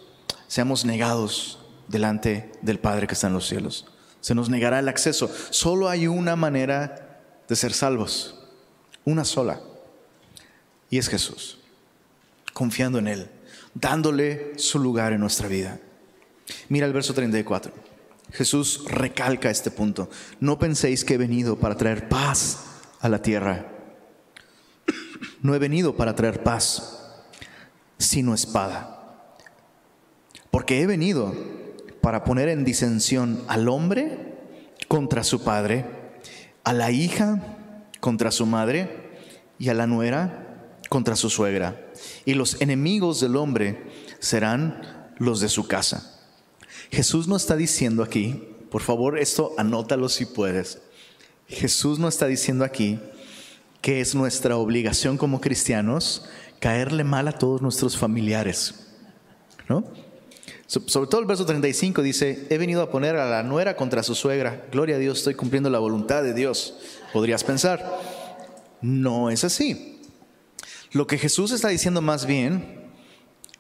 seamos negados delante del Padre que está en los cielos. Se nos negará el acceso. Solo hay una manera de ser salvos. Una sola. Y es Jesús. Confiando en Él. Dándole su lugar en nuestra vida. Mira el verso 34. Jesús recalca este punto. No penséis que he venido para traer paz a la tierra. No he venido para traer paz, sino espada. Porque he venido para poner en disensión al hombre contra su padre a la hija contra su madre y a la nuera contra su suegra. Y los enemigos del hombre serán los de su casa. Jesús no está diciendo aquí, por favor esto anótalo si puedes. Jesús no está diciendo aquí que es nuestra obligación como cristianos caerle mal a todos nuestros familiares. ¿No? Sobre todo el verso 35 dice, he venido a poner a la nuera contra su suegra. Gloria a Dios, estoy cumpliendo la voluntad de Dios. Podrías pensar, no es así. Lo que Jesús está diciendo más bien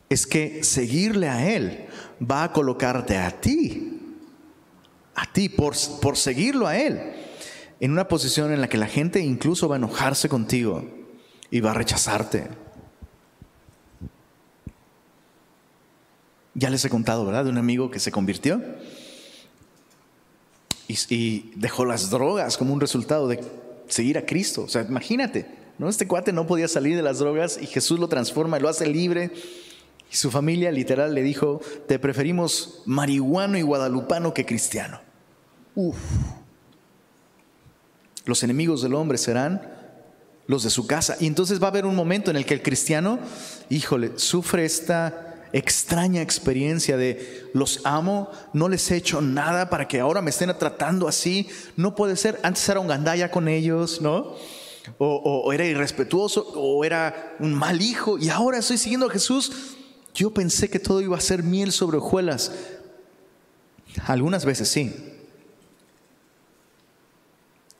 es que seguirle a Él va a colocarte a ti, a ti, por, por seguirlo a Él, en una posición en la que la gente incluso va a enojarse contigo y va a rechazarte. Ya les he contado, ¿verdad? De un amigo que se convirtió y, dejó las drogas como un resultado de seguir a Cristo. O sea, imagínate, ¿no? Este cuate no podía salir de las drogas y Jesús lo transforma y lo hace libre. Y su familia literal le dijo, te preferimos marihuano y guadalupano que cristiano. Uf. Los enemigos del hombre serán los de su casa. Y entonces va a haber un momento en el que el cristiano, híjole, sufre esta extraña experiencia de los amo, no les he hecho nada para que ahora me estén tratando así. No puede ser, antes era un gandaya con ellos, ¿no? O, era irrespetuoso, o era un mal hijo, y ahora estoy siguiendo a Jesús. Yo pensé que todo iba a ser miel sobre hojuelas. Algunas veces sí,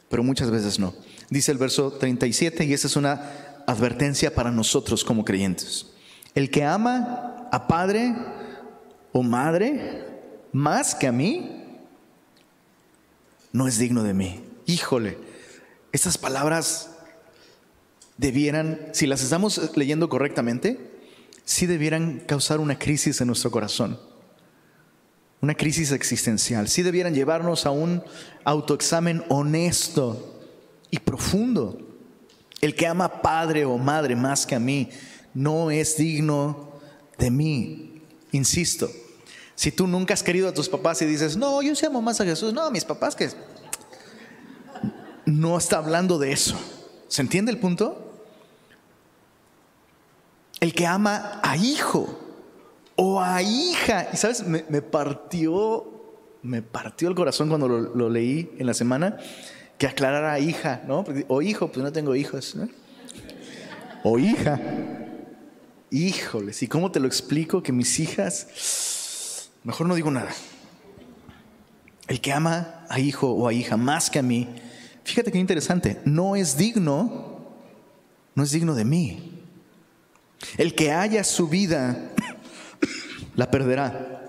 pero muchas veces no. Dice el verso 37, y esa es una advertencia para nosotros como creyentes. El que ama a padre o madre más que a mí, no es digno de mí. Híjole, estas palabras debieran, si las estamos leyendo correctamente, sí debieran causar una crisis en nuestro corazón, una crisis existencial, sí debieran llevarnos a un autoexamen honesto y profundo. El que ama padre o madre más que a mí no es digno de mí. Insisto, si tú nunca has querido a tus papás y dices, no, yo sí amo más a Jesús, no, mis papás que... No está hablando de eso. ¿Se entiende el punto? El que ama a hijo o a hija. Y sabes, me, partió me partió el corazón cuando lo, leí en la semana, que aclarara hija, ¿no? O hijo, pues no tengo hijos. O hija. Híjoles, ¿y cómo te lo explico? Que mis hijas, mejor no digo nada. El que ama a hijo o a hija más que a mí, fíjate qué interesante, no es digno, no es digno de mí. El que haya su vida, la perderá.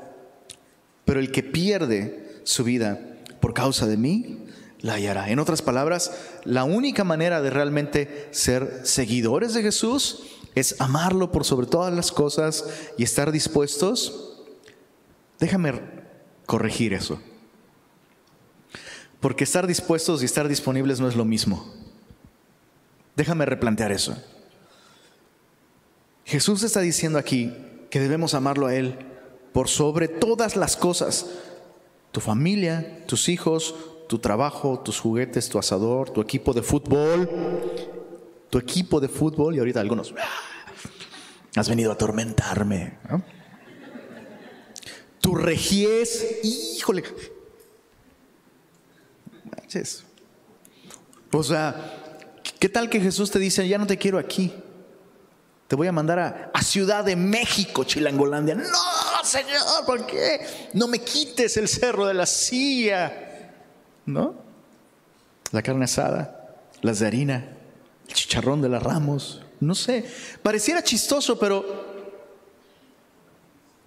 Pero el que pierde su vida por causa de mí, la hallará. En otras palabras, la única manera de realmente ser seguidores de Jesús es amarlo por sobre todas las cosas y estar dispuestos. Déjame corregir eso. Porque estar dispuestos y estar disponibles no es lo mismo. Déjame replantear eso. Jesús está diciendo aquí que debemos amarlo a Él por sobre todas las cosas. Tu familia, tus hijos, tu trabajo, tus juguetes, tu asador, tu equipo de fútbol, tu equipo de fútbol y ahorita algunos, ah, has venido a atormentarme. Tu regiés, híjole. O sea, ¿qué tal que Jesús te dice, ya no te quiero aquí? Te voy a mandar a, a Ciudad de México, Chilangolandia. No, Señor, ¿por qué? No me quites el cerro de la silla. ¿No? La carne asada, las de harina, el chicharrón de las ramos, no sé. Pareciera chistoso, pero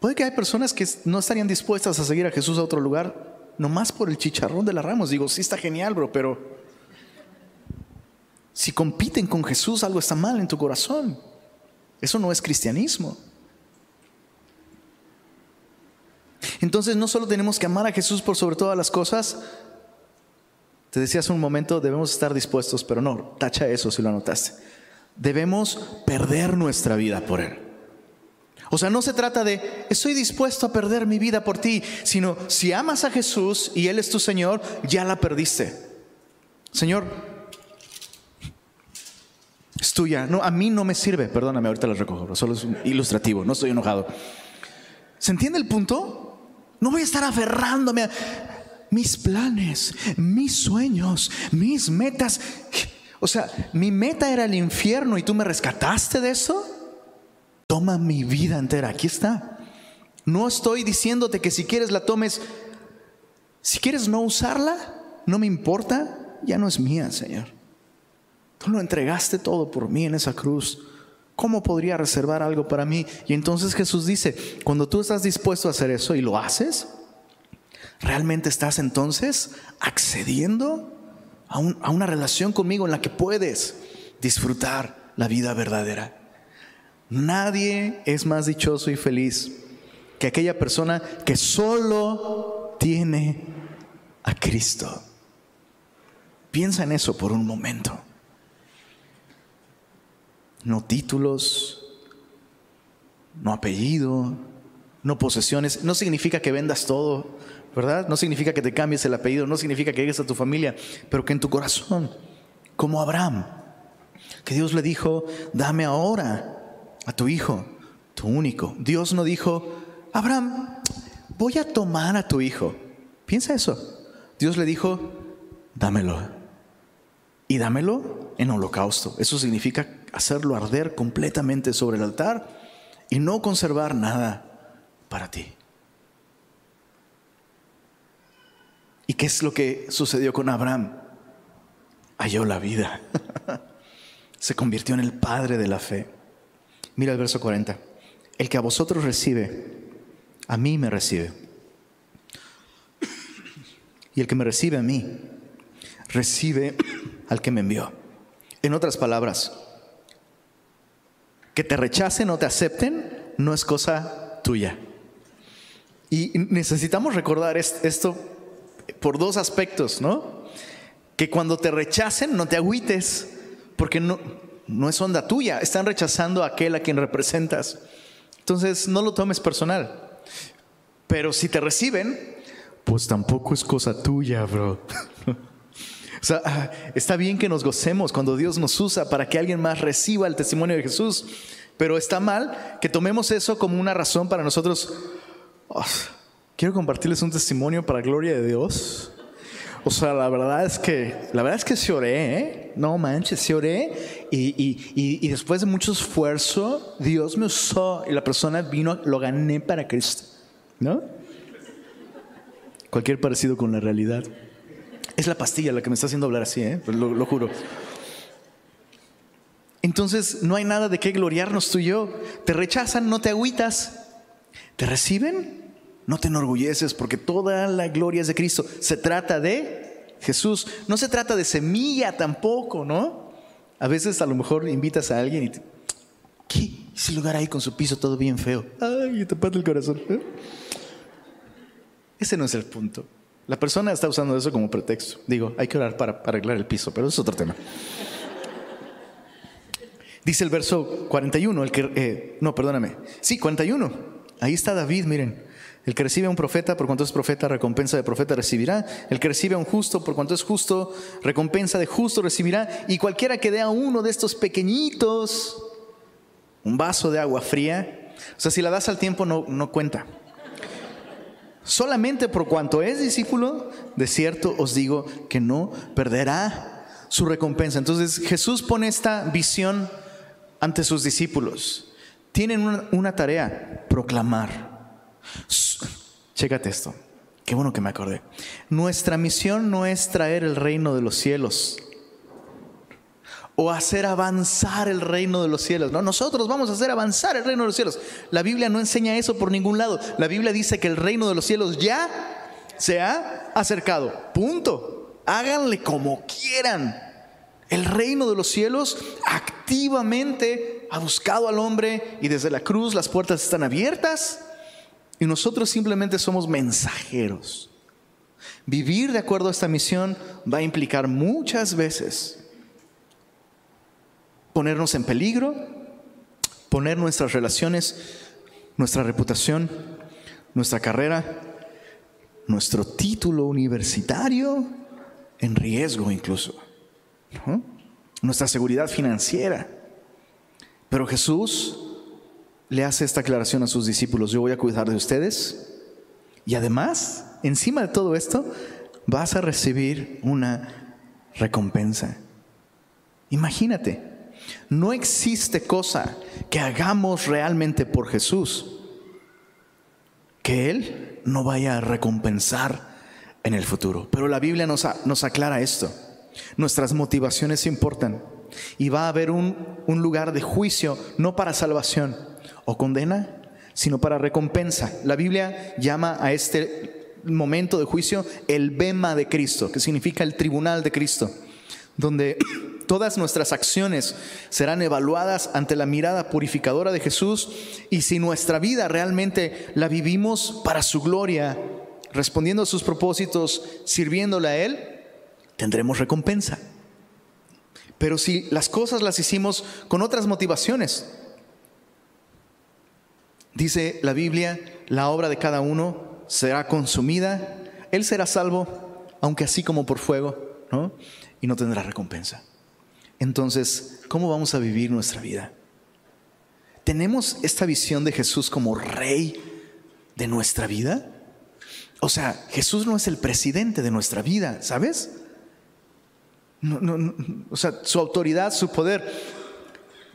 puede que hay personas que no estarían dispuestas a seguir a Jesús a otro lugar, nomás por el chicharrón de las ramos. Digo, sí está genial, bro, pero si compiten con Jesús, algo está mal en tu corazón. Eso no es cristianismo. Entonces no solo tenemos que amar a Jesús por sobre todas las cosas, te decía hace un momento, debemos estar dispuestos, pero no, tacha eso si lo anotaste. Debemos perder nuestra vida por Él. O sea, no se trata de, estoy dispuesto a perder mi vida por ti, sino si amas a Jesús y Él es tu Señor, ya la perdiste. Señor, es tuya. No, a mí no me sirve. Perdóname, ahorita lo recojo, solo es ilustrativo, no estoy enojado. ¿Se entiende el punto? No voy a estar aferrándome a mis planes, mis sueños, mis metas. O sea, mi meta era el infierno y tú me rescataste de eso. Toma mi vida entera, aquí está. No estoy diciéndote que si quieres la tomes, si quieres no usarla, no me importa, ya no es mía, Señor. Tú lo entregaste todo por mí en esa cruz. ¿Cómo podría reservar algo para mí? Y entonces Jesús dice, cuando tú estás dispuesto a hacer eso y lo haces, ¿Realmente estás entonces accediendo a, una relación conmigo en la que puedes disfrutar la vida verdadera? Nadie es más dichoso y feliz que aquella persona que solo tiene a Cristo. Piensa en eso por un momento. No títulos, no apellido, no posesiones. No significa que vendas todo. ¿verdad? No significa que te cambies el apellido, no significa que llegues a tu familia, pero que en tu corazón, como Abraham, que Dios le dijo, dame ahora a tu hijo, tu único. Dios no dijo, Abraham, voy a tomar a tu hijo. Piensa eso. Dios le dijo, dámelo. Y dámelo en holocausto. Eso significa hacerlo arder completamente sobre el altar y no conservar nada para ti. ¿Y qué es lo que sucedió con Abraham? Halló la vida. [laughs] Se convirtió en el padre de la fe. Mira el verso 40. El que a vosotros recibe, a mí me recibe. Y el que me recibe a mí, recibe al que me envió. En otras palabras, que te rechacen o te acepten no es cosa tuya. Y necesitamos recordar esto por dos aspectos, ¿no? Que cuando te rechacen no te agüites, porque no, no es onda tuya, están rechazando a aquel a quien representas. Entonces no lo tomes personal. Pero si te reciben, pues tampoco es cosa tuya, bro. [laughs] o sea, ah, está bien que nos gocemos cuando Dios nos usa para que alguien más reciba el testimonio de Jesús, pero está mal que tomemos eso como una razón para nosotros. Oh, quiero compartirles un testimonio para gloria de Dios. O sea, la verdad es que, la verdad es que se oré, ¿eh? No manches, se oré y, después de mucho esfuerzo, Dios me usó y la persona vino, lo gané para Cristo, ¿no? Cualquier parecido con la realidad. Es la pastilla la que me está haciendo hablar así, ¿eh? Lo, lo juro. Entonces no hay nada de qué gloriarnos tú y yo. Te rechazan, no te agüitas. Te reciben, no te enorgulleces porque toda la gloria es de Cristo. Se trata de Jesús. No se trata de semilla tampoco, ¿no? A veces a lo mejor invitas a alguien y te, ¿qué? Ese lugar ahí con su piso todo bien feo. Ay, te parte el corazón. ¿eh? Ese no es el punto. La persona está usando eso como pretexto. Digo, hay que orar para, arreglar el piso, pero es otro tema. Dice el verso 41, el que, eh, no, perdóname. Sí, 41. Ahí está David, miren. El que recibe a un profeta, por cuanto es profeta, recompensa de profeta recibirá. El que recibe a un justo, por cuanto es justo, recompensa de justo recibirá. Y cualquiera que dé a uno de estos pequeñitos un vaso de agua fría, o sea, si la das al tiempo no, no cuenta. Solamente por cuanto es discípulo, de cierto os digo que no perderá su recompensa. Entonces Jesús pone esta visión ante sus discípulos. Tienen una, tarea, proclamar. Chécate esto. Qué bueno que me acordé. Nuestra misión no es traer el reino de los cielos o hacer avanzar el reino de los cielos. No, nosotros vamos a hacer avanzar el reino de los cielos. La Biblia no enseña eso por ningún lado. La Biblia dice que el reino de los cielos ya se ha acercado. Punto. Háganle como quieran. El reino de los cielos activamente ha buscado al hombre y desde la cruz las puertas están abiertas y nosotros simplemente somos mensajeros. Vivir de acuerdo a esta misión va a implicar muchas veces ponernos en peligro, poner nuestras relaciones, nuestra reputación, nuestra carrera, nuestro título universitario en riesgo incluso, nuestra seguridad financiera. Pero Jesús le hace esta aclaración a sus discípulos, yo voy a cuidar de ustedes y además, encima de todo esto, vas a recibir una recompensa. Imagínate, no existe cosa que hagamos realmente por Jesús que Él no vaya a recompensar en el futuro. Pero la Biblia nos, nos aclara esto. Nuestras motivaciones importan y va a haber un, un lugar de juicio, no para salvación o condena, sino para recompensa. La Biblia llama a este momento de juicio el bema de Cristo, que significa el tribunal de Cristo, donde todas nuestras acciones serán evaluadas ante la mirada purificadora de Jesús y si nuestra vida realmente la vivimos para su gloria, respondiendo a sus propósitos, sirviéndole a Él, tendremos recompensa. Pero si las cosas las hicimos con otras motivaciones, Dice la Biblia, la obra de cada uno será consumida, él será salvo, aunque así como por fuego, ¿no? Y no tendrá recompensa. Entonces, ¿cómo vamos a vivir nuestra vida? ¿Tenemos esta visión de Jesús como rey de nuestra vida? O sea, Jesús no es el presidente de nuestra vida, ¿sabes? o sea, su autoridad, su poder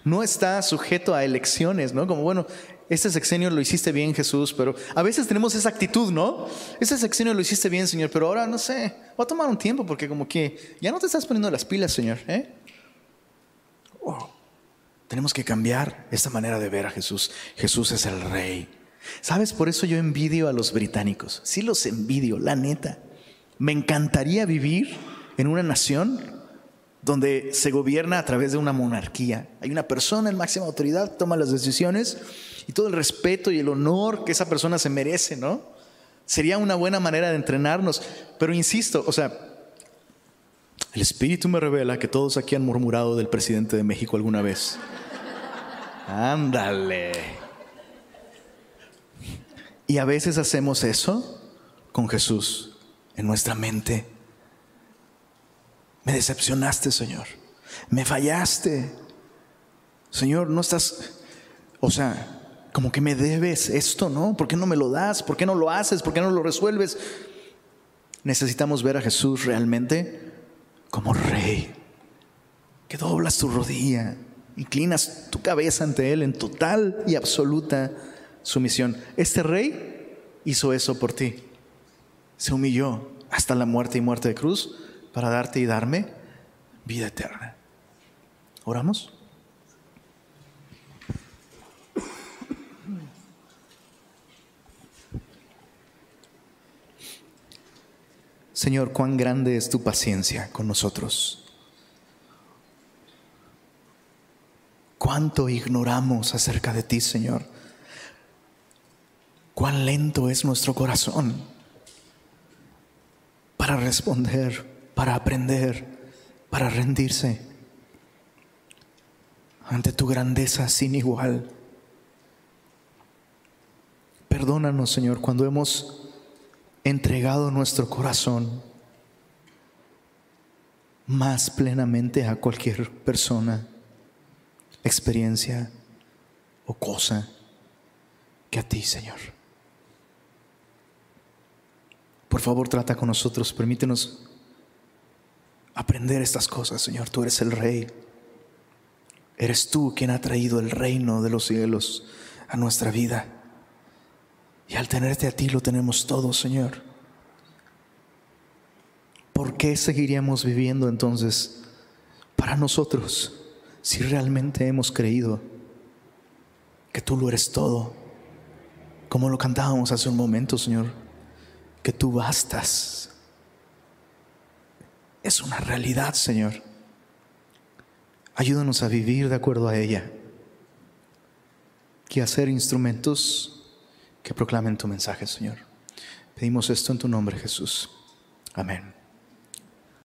no está sujeto a elecciones, ¿no? Como, bueno, este sexenio lo hiciste bien, Jesús, pero a veces tenemos esa actitud, ¿no? Este sexenio lo hiciste bien, Señor, pero ahora no sé, va a tomar un tiempo porque como que ya no te estás poniendo las pilas, Señor, ¿eh? Oh, tenemos que cambiar esta manera de ver a Jesús. Jesús es el rey. ¿Sabes? Por eso yo envidio a los británicos. Sí los envidio, la neta. Me encantaría vivir en una nación donde se gobierna a través de una monarquía. Hay una persona en máxima autoridad, toma las decisiones y todo el respeto y el honor que esa persona se merece, ¿no? Sería una buena manera de entrenarnos. Pero insisto, o sea, el Espíritu me revela que todos aquí han murmurado del presidente de México alguna vez. Ándale. Y a veces hacemos eso con Jesús en nuestra mente me decepcionaste, Señor. Me fallaste. Señor, no estás, o sea, como que me debes esto, ¿no? ¿Por qué no me lo das? ¿Por qué no lo haces? ¿Por qué no lo resuelves? Necesitamos ver a Jesús realmente como rey, que doblas tu rodilla, inclinas tu cabeza ante Él en total y absoluta sumisión. Este rey hizo eso por ti. Se humilló hasta la muerte y muerte de cruz para darte y darme vida eterna. ¿Oramos? Señor, cuán grande es tu paciencia con nosotros. Cuánto ignoramos acerca de ti, Señor. Cuán lento es nuestro corazón para responder, para aprender, para rendirse ante tu grandeza sin igual. Perdónanos, Señor, cuando hemos entregado nuestro corazón más plenamente a cualquier persona, experiencia o cosa que a ti, Señor. Por favor, trata con nosotros, permítenos aprender estas cosas, Señor. Tú eres el Rey. Eres tú quien ha traído el reino de los cielos a nuestra vida. Y al tenerte a ti lo tenemos todo, Señor. ¿Por qué seguiríamos viviendo entonces para nosotros si realmente hemos creído que tú lo eres todo? Como lo cantábamos hace un momento, Señor, que tú bastas. Es una realidad, Señor. Ayúdanos a vivir de acuerdo a ella y a ser instrumentos que proclamen tu mensaje, Señor. Pedimos esto en tu nombre, Jesús. Amén.